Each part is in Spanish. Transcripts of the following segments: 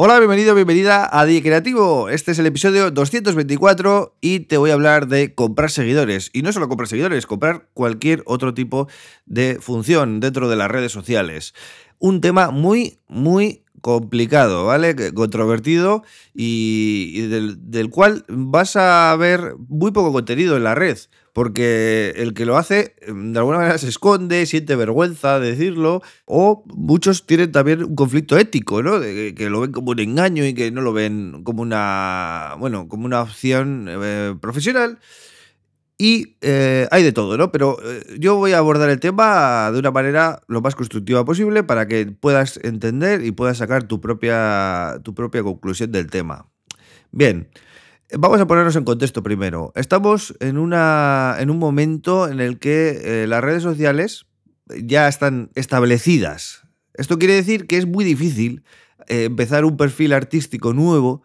Hola, bienvenido, bienvenida a Die Creativo. Este es el episodio 224 y te voy a hablar de comprar seguidores. Y no solo comprar seguidores, comprar cualquier otro tipo de función dentro de las redes sociales. Un tema muy, muy complicado, ¿vale? Controvertido y, del, cual vas a ver muy poco contenido en la red, porque el que lo hace mm, de alguna manera se esconde, siente vergüenza de decirlo, o muchos tienen también un conflicto ético, ¿no? Que lo ven como un engaño y que no lo ven como una, bueno, como una opción eh, profesional. Y eh, hay de todo, ¿no? Pero eh, yo voy a abordar el tema de una manera lo más constructiva posible para que puedas entender y puedas sacar tu propia, tu propia conclusión del tema. Bien, vamos a ponernos en contexto primero. Estamos en, una, en un momento en el que eh, las redes sociales ya están establecidas. Esto quiere decir que es muy difícil empezar un perfil artístico nuevo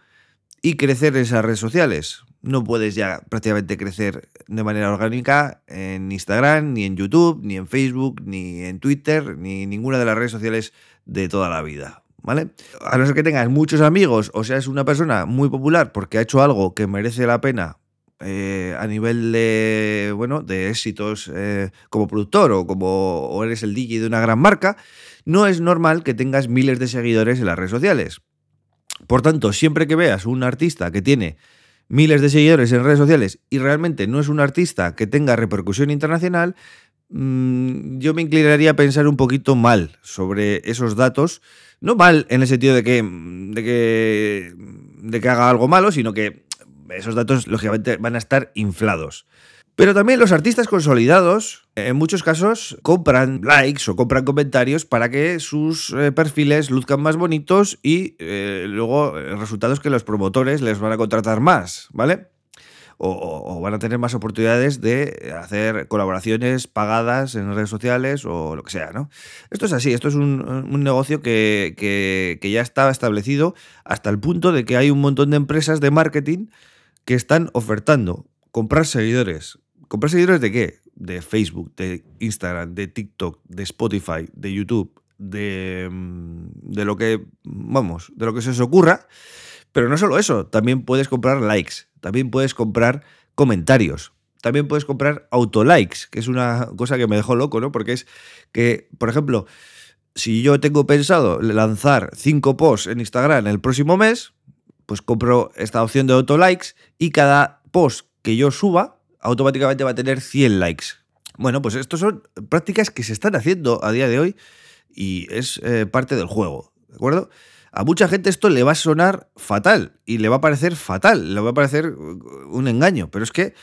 y crecer en esas redes sociales no puedes ya prácticamente crecer de manera orgánica en Instagram, ni en YouTube, ni en Facebook, ni en Twitter, ni ninguna de las redes sociales de toda la vida. ¿Vale? A no ser que tengas muchos amigos o seas una persona muy popular porque ha hecho algo que merece la pena eh, a nivel de, bueno, de éxitos eh, como productor o como o eres el DJ de una gran marca, no es normal que tengas miles de seguidores en las redes sociales. Por tanto, siempre que veas un artista que tiene miles de seguidores en redes sociales y realmente no es un artista que tenga repercusión internacional, mm, yo me inclinaría a pensar un poquito mal sobre esos datos. No mal en el sentido de que, de que, de que haga algo malo, sino que esos datos, lógicamente, van a estar inflados. Pero también los artistas consolidados, en muchos casos, compran likes o compran comentarios para que sus eh, perfiles luzcan más bonitos y eh, luego el resultado es que los promotores les van a contratar más, ¿vale? O, van a tener más oportunidades de hacer colaboraciones pagadas en redes sociales o lo que sea, ¿no? Esto es así, esto es un, negocio que, que ya estaba establecido hasta el punto de que hay un montón de empresas de marketing que están ofertando comprar seguidores ¿Comprar seguidores de qué? De Facebook, de Instagram, de TikTok, de Spotify, de YouTube, de, mm, de lo que, vamos, de lo que se os ocurra. Pero no solo eso, también puedes comprar likes, también puedes comprar comentarios, también puedes comprar autolikes, que es una cosa que me dejó loco, ¿no? Porque es que, por ejemplo, si yo tengo pensado lanzar cinco posts en Instagram el próximo mes, pues compro esta opción de autolikes y cada post que yo suba automáticamente va a tener 100 likes. Bueno, pues estas son prácticas que se están haciendo a día de hoy y es eh, parte del juego, ¿de acuerdo? A mucha gente esto le va a sonar fatal y le va a parecer fatal, le va a parecer un engaño, pero es que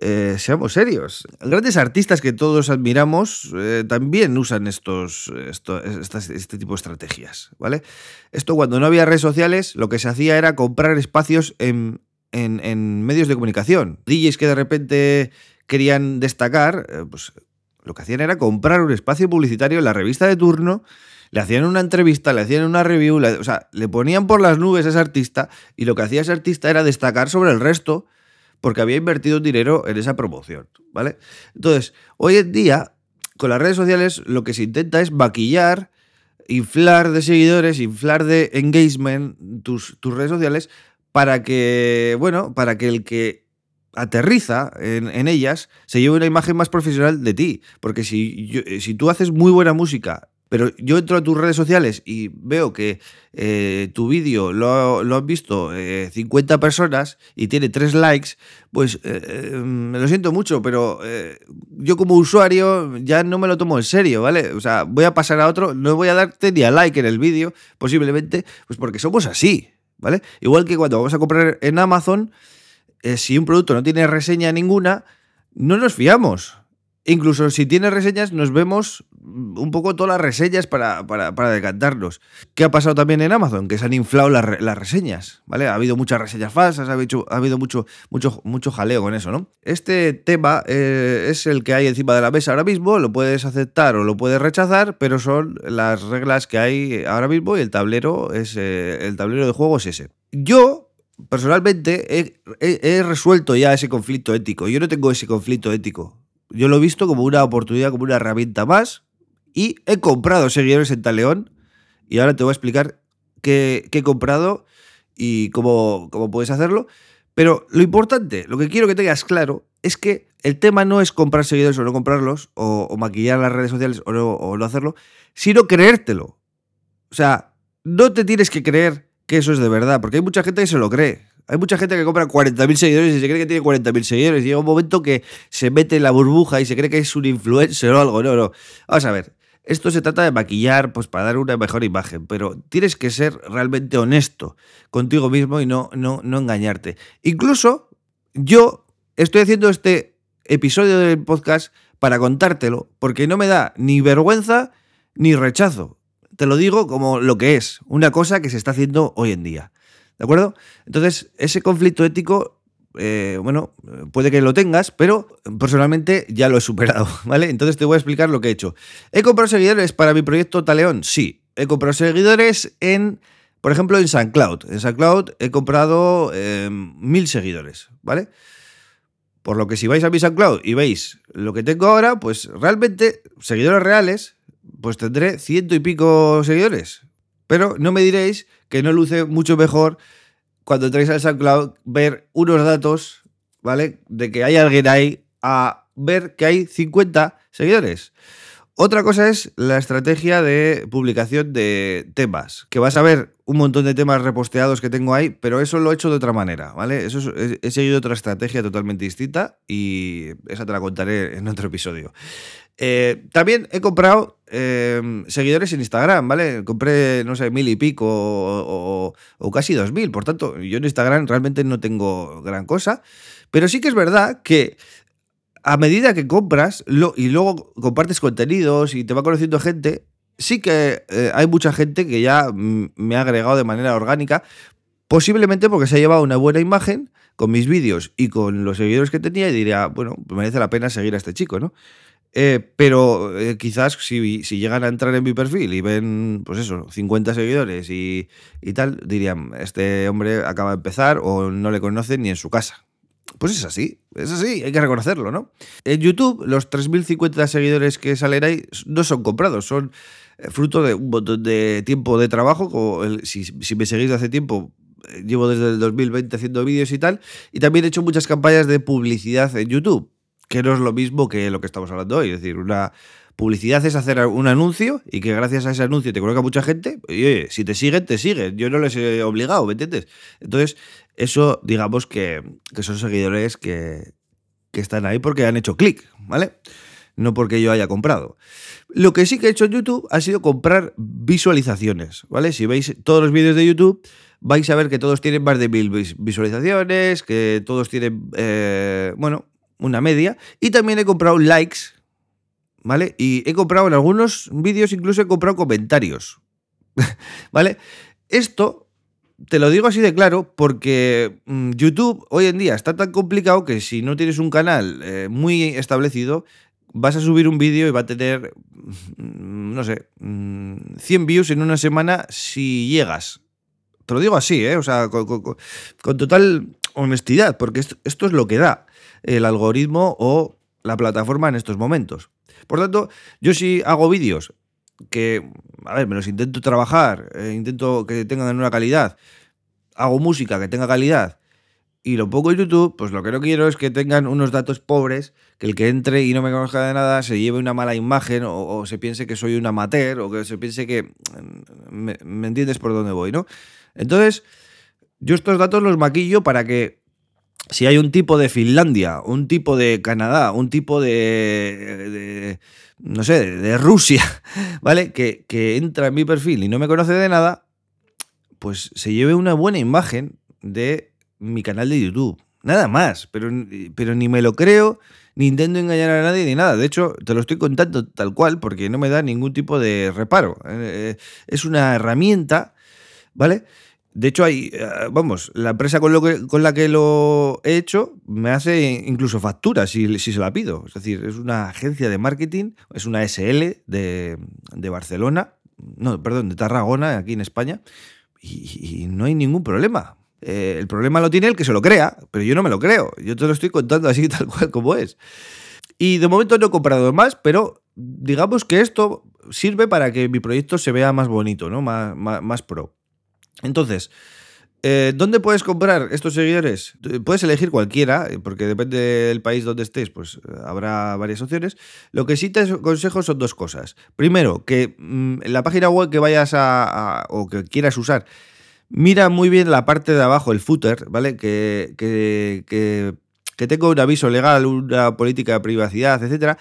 eh, seamos serios. Grandes artistas que todos admiramos eh, también usan estos, este tipo de estrategias, ¿vale? Esto cuando no había redes sociales, lo que se hacía era comprar espacios en, en, medios de comunicación. DJs que de repente querían destacar, eh, pues lo que hacían era comprar un espacio publicitario en la revista de turno, le hacían una entrevista, le hacían una review, o sea, le ponían por las nubes a ese artista y lo que hacía ese artista era destacar sobre el resto porque había invertido dinero en esa promoción, ¿vale? Entonces, hoy en día, con las redes sociales, lo que se intenta es maquillar, inflar de seguidores, inflar de engagement tus, tus redes sociales para que, bueno, para que el que aterriza en, ellas se lleve una imagen más profesional de ti. Porque si, si tú haces muy buena música, pero yo entro a tus redes sociales y veo que eh, tu vídeo lo, han visto 50 eh, personas y tiene 3 likes, pues me lo siento mucho, pero yo como usuario ya no me lo tomo en serio, ¿vale? O sea, voy a pasar a otro, no voy a darte ni a like en el vídeo, posiblemente, pues porque somos así. ¿vale? Igual que cuando vamos a comprar en Amazon, eh, si un producto no tiene reseña ninguna, no nos fiamos. Incluso si tiene reseñas, nos vemos un poco todas las reseñas para, para, decantarnos. ¿Qué ha pasado también en Amazon? Que se han inflado las, reseñas, ¿vale? Ha habido muchas reseñas falsas, ha habido, ha habido mucho, mucho, mucho jaleo con eso, ¿no? Este tema eh, es el que hay encima de la mesa ahora mismo, lo puedes aceptar o lo puedes rechazar, pero son las reglas que hay ahora mismo y el tablero, es, eh, el tablero de juego es ese. Yo, personalmente, he resuelto ya ese conflicto ético. Yo no tengo ese conflicto ético yo lo he visto como una oportunidad, como una herramienta más. Y he comprado seguidores en Taleón. Y ahora te voy a explicar que, he comprado y cómo, cómo puedes hacerlo. Pero lo importante, lo que quiero que tengas claro, es que el tema no es comprar seguidores o no comprarlos, o, maquillar las redes sociales o no, o no hacerlo, sino creértelo. O sea, no te tienes que creer que eso es de verdad, porque hay mucha gente que se lo cree. Hay mucha gente que compra 40.000 seguidores y se cree que tiene 40.000 seguidores. Y llega un momento que se mete en la burbuja y se cree que es un influencer o algo. No, no. Vamos a ver. Esto se trata de maquillar pues, para dar una mejor imagen, pero tienes que ser realmente honesto contigo mismo y no, no, no engañarte. Incluso yo estoy haciendo este episodio del podcast para contártelo, porque no me da ni vergüenza ni rechazo. Te lo digo como lo que es, una cosa que se está haciendo hoy en día. ¿De acuerdo? Entonces, ese conflicto ético, eh, bueno, puede que lo tengas, pero personalmente ya lo he superado, ¿vale? Entonces te voy a explicar lo que he hecho. ¿He comprado seguidores para mi proyecto Taleón? Sí. He comprado seguidores en, por ejemplo, en SoundCloud. En SoundCloud he comprado eh, mil seguidores, ¿vale? Por lo que si vais a mi SoundCloud y veis lo que tengo ahora, pues realmente, seguidores reales, pues tendré ciento y pico seguidores. Pero no me diréis que no luce mucho mejor cuando entráis al SoundCloud ver unos datos, ¿vale? De que hay alguien ahí a ver que hay 50 seguidores. Otra cosa es la estrategia de publicación de temas, que vas a ver un montón de temas reposteados que tengo ahí, pero eso lo he hecho de otra manera, ¿vale? Eso he seguido otra estrategia totalmente distinta y esa te la contaré en otro episodio. Eh, también he comprado eh, seguidores en Instagram, ¿vale? Compré, no sé, mil y pico o, casi dos mil. Por tanto, yo en Instagram realmente no tengo gran cosa. Pero sí que es verdad que a medida que compras y luego compartes contenidos y te va conociendo gente, sí que eh, hay mucha gente que ya me ha agregado de manera orgánica, posiblemente porque se ha llevado una buena imagen con mis vídeos y con los seguidores que tenía y diría, bueno, merece la pena seguir a este chico, ¿no? Eh, pero eh, quizás si, si, llegan a entrar en mi perfil y ven, pues eso, 50 seguidores y, y, tal, dirían, este hombre acaba de empezar o no le conocen ni en su casa. Pues es así, es así, hay que reconocerlo, ¿no? En YouTube, los 3.050 seguidores que salen ahí no son comprados, son eh, fruto de un montón de tiempo de trabajo. si, si me seguís de hace tiempo, llevo desde el 2020 haciendo vídeos y tal, y también he hecho muchas campañas de publicidad en YouTube que no es lo mismo que lo que estamos hablando hoy. Es decir, una publicidad es hacer un anuncio y que gracias a ese anuncio te conozca mucha gente. Y oye, si te siguen, te siguen. Yo no les he obligado, ¿me entiendes? Entonces, eso, digamos que, son seguidores que, que están ahí porque han hecho clic, ¿vale? No porque yo haya comprado. Lo que sí que he hecho en YouTube ha sido comprar visualizaciones, ¿vale? Si veis todos los vídeos de YouTube, vais a ver que todos tienen más de mil visualizaciones, que todos tienen, eh, bueno, una media. Y también he comprado likes, ¿vale? Y he comprado en algunos vídeos, incluso he comprado comentarios, ¿vale? Esto te lo digo así de claro porque mm, YouTube hoy en día está tan complicado que si no tienes un canal eh, muy establecido, vas a subir un vídeo y va a tener, mm, no sé, 100 mm, views en una semana si llegas. Te lo digo así, ¿eh? O sea, con, total honestidad, porque esto es lo que da el algoritmo o la plataforma en estos momentos. Por tanto, yo si hago vídeos que, a ver, me los intento trabajar, eh, intento que tengan una calidad, hago música que tenga calidad y lo pongo en YouTube, pues lo que no quiero es que tengan unos datos pobres, que el que entre y no me conozca de nada se lleve una mala imagen o, se piense que soy un amateur o que se piense que... Mm, me, me entiendes por dónde voy, ¿no? Entonces, yo estos datos los maquillo para que si hay un tipo de Finlandia, un tipo de Canadá, un tipo de, no sé, de Rusia, ¿vale? Que, que, entra en mi perfil y no me conoce de nada, pues se lleve una buena imagen de mi canal de YouTube. Nada más, pero, pero ni me lo creo, ni intento engañar a nadie, ni nada. De hecho, te lo estoy contando tal cual porque no me da ningún tipo de reparo. Eh, es una herramienta, ¿vale? De hecho, hay, eh, vamos, la empresa con, la que lo he hecho me hace incluso factura si, se la pido. Es decir, es una agencia de marketing, es una SL de, Barcelona, no, perdón, de Tarragona, aquí en España, y, no hay ningún problema. Eh, el problema lo tiene el que se lo crea, pero yo no me lo creo. Yo te lo estoy contando así tal cual como es. Y de momento no he comprado más, pero digamos que esto sirve para que mi proyecto se vea más bonito, ¿no? más, más pro. Entonces, eh, ¿Dónde puedes comprar estos seguidores? Puedes elegir cualquiera, eh, porque depende del país donde estés, pues eh, habrá varias opciones. Lo que sí te aconsejo son dos cosas. Primero, que mm, en la página web que vayas a, o que quieras usar, mira muy bien la parte de abajo, el footer, ¿vale? Que, que, que, tenga un aviso legal, una política de privacidad, etcétera.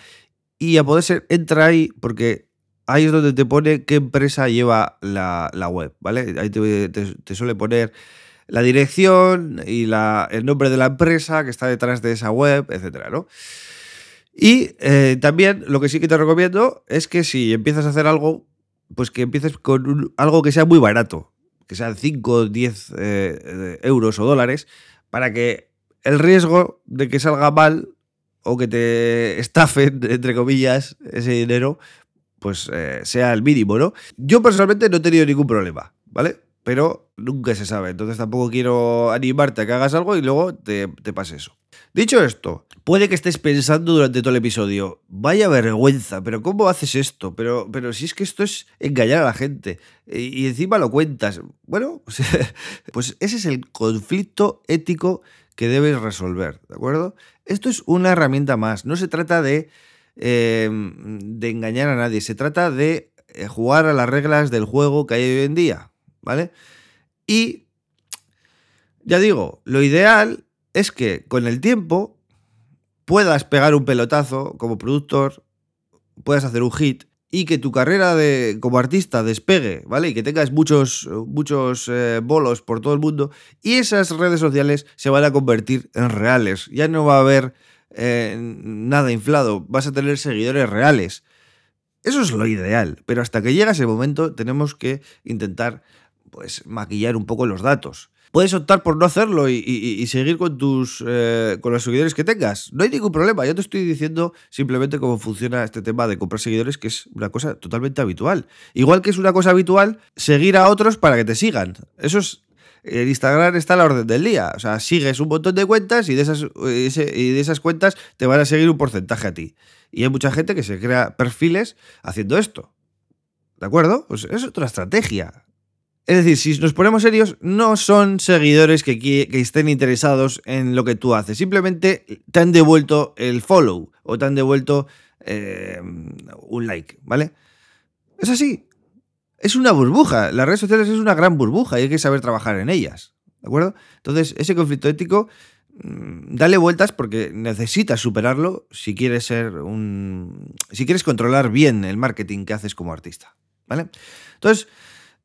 Y a poder ser, entra ahí, porque ahí es donde te pone qué empresa lleva la, web, ¿vale? Ahí te, suele poner la dirección y la, el nombre de la empresa que está detrás de esa web, etcétera, ¿no? Y eh, también lo que sí que te recomiendo es que si empiezas a hacer algo, pues que empieces con algo que sea muy barato, que sean 5, 10 eh, euros o dólares, para que el riesgo de que salga mal o que te estafen, entre comillas, ese dinero, pues eh, sea el mínimo, ¿no? Yo personalmente no he tenido ningún problema, ¿vale? Pero nunca se sabe, entonces tampoco quiero animarte a que hagas algo y luego te, te pase eso. Dicho esto, puede que estés pensando durante todo el episodio, vaya vergüenza, pero ¿cómo haces esto? Pero, pero si es que esto es engañar a la gente y, encima lo cuentas. Bueno, pues ese es el conflicto ético que debes resolver, ¿de acuerdo? Esto es una herramienta más, no se trata de Em, de engañar a nadie, se trata de eh, jugar a las reglas del juego que hay hoy en día, ¿vale? Y, ya digo, lo ideal es que con el tiempo puedas pegar un pelotazo como productor, puedas hacer un hit y que tu carrera de, como artista despegue, ¿vale? Y que tengas muchos, muchos eh, bolos por todo el mundo y esas redes sociales se van a convertir en reales. Ya no va a haber eh, nada inflado, vas a tener seguidores reales. Eso es lo ideal, pero hasta que llega ese momento tenemos que intentar pues maquillar un poco los datos. Puedes optar por no hacerlo y, seguir con tus eh, con los seguidores que tengas. No hay ningún problema. Yo te estoy diciendo simplemente cómo funciona este tema de comprar seguidores, que es una cosa totalmente habitual. Igual que es una cosa habitual seguir a otros para que te sigan. Eso es en Instagram está la orden del día. O sea, sigues un montón de cuentas y de esas, y de esas cuentas te van a seguir un porcentaje a ti. Y hay mucha gente que se crea perfiles haciendo esto. ¿De acuerdo? Pues es otra estrategia. Es decir, si nos ponemos serios, no son seguidores que, que, estén interesados en lo que tú haces. Simplemente te han devuelto el follow o te han devuelto eh, un like, ¿vale? Es así es una burbuja. Las redes sociales es una gran burbuja y hay que saber trabajar en ellas. ¿De acuerdo? Entonces, ese conflicto ético, mm, dale vueltas porque necesitas superarlo si quieres ser un. si quieres controlar bien el marketing que haces como artista. ¿Vale? Entonces,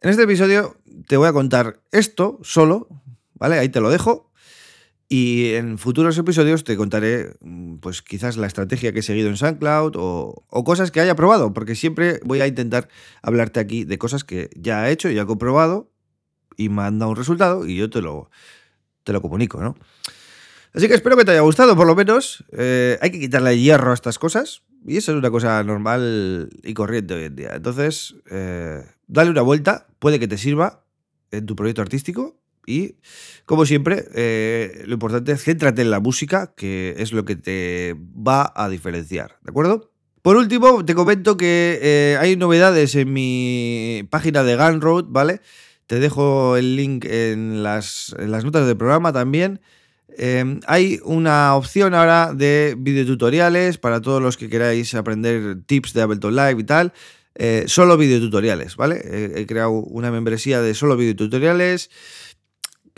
en este episodio te voy a contar esto solo, ¿vale? Ahí te lo dejo. Y en futuros episodios te contaré, mm, pues quizás la estrategia que he seguido en SoundCloud o, cosas que haya probado, porque siempre voy a intentar hablarte aquí de cosas que ya he hecho, ya he comprobado y me han dado un resultado y yo te lo, te lo comunico, ¿no? Así que espero que te haya gustado, por lo menos. Eh, hay que quitarle hierro a estas cosas y eso es una cosa normal y corriente hoy en día. Entonces, eh, dale una vuelta, puede que te sirva en tu proyecto artístico y, como siempre, eh, lo importante es céntrate en la música, que es lo que te va a diferenciar, ¿de acuerdo? Por último, te comento que eh, hay novedades en mi página de Gunroad, ¿vale? Te dejo el link en las, notas del programa también. Em, hay una opción ahora de videotutoriales para todos los que queráis aprender tips de Ableton Live y tal. Eh, solo videotutoriales, ¿vale? he creado una membresía de solo videotutoriales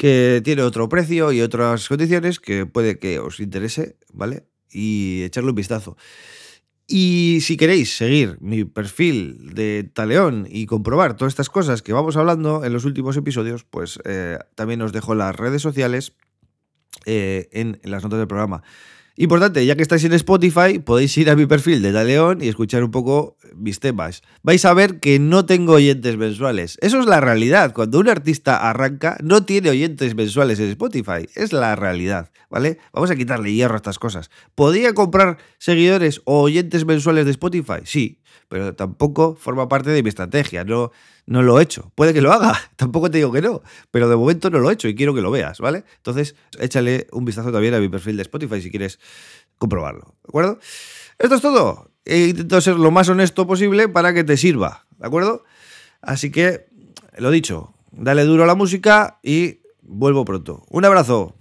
que tiene otro precio y otras condiciones que puede que os interese, ¿vale? Y echarle un vistazo. Y si queréis seguir mi perfil de Taleón y comprobar todas estas cosas que vamos hablando en los últimos episodios, pues eh, también os dejo las redes sociales eh, en las notas del programa. Importante, ya que estáis en Spotify, podéis ir a mi perfil de Daleón y escuchar un poco mis temas. Vais a ver que no tengo oyentes mensuales. Eso es la realidad. Cuando un artista arranca, no tiene oyentes mensuales en Spotify. Es la realidad, ¿vale? Vamos a quitarle hierro a estas cosas. ¿Podría comprar seguidores o oyentes mensuales de Spotify? Sí, pero tampoco forma parte de mi estrategia. No, no lo he hecho. Puede que lo haga, tampoco te digo que no, pero de momento no lo he hecho y quiero que lo veas, ¿vale? Entonces, échale un vistazo también a mi perfil de Spotify si quieres comprobarlo, ¿de acuerdo? Esto es todo. He intentado ser lo más honesto posible para que te sirva, ¿de acuerdo? Así que, lo dicho, dale duro a la música y vuelvo pronto. Un abrazo.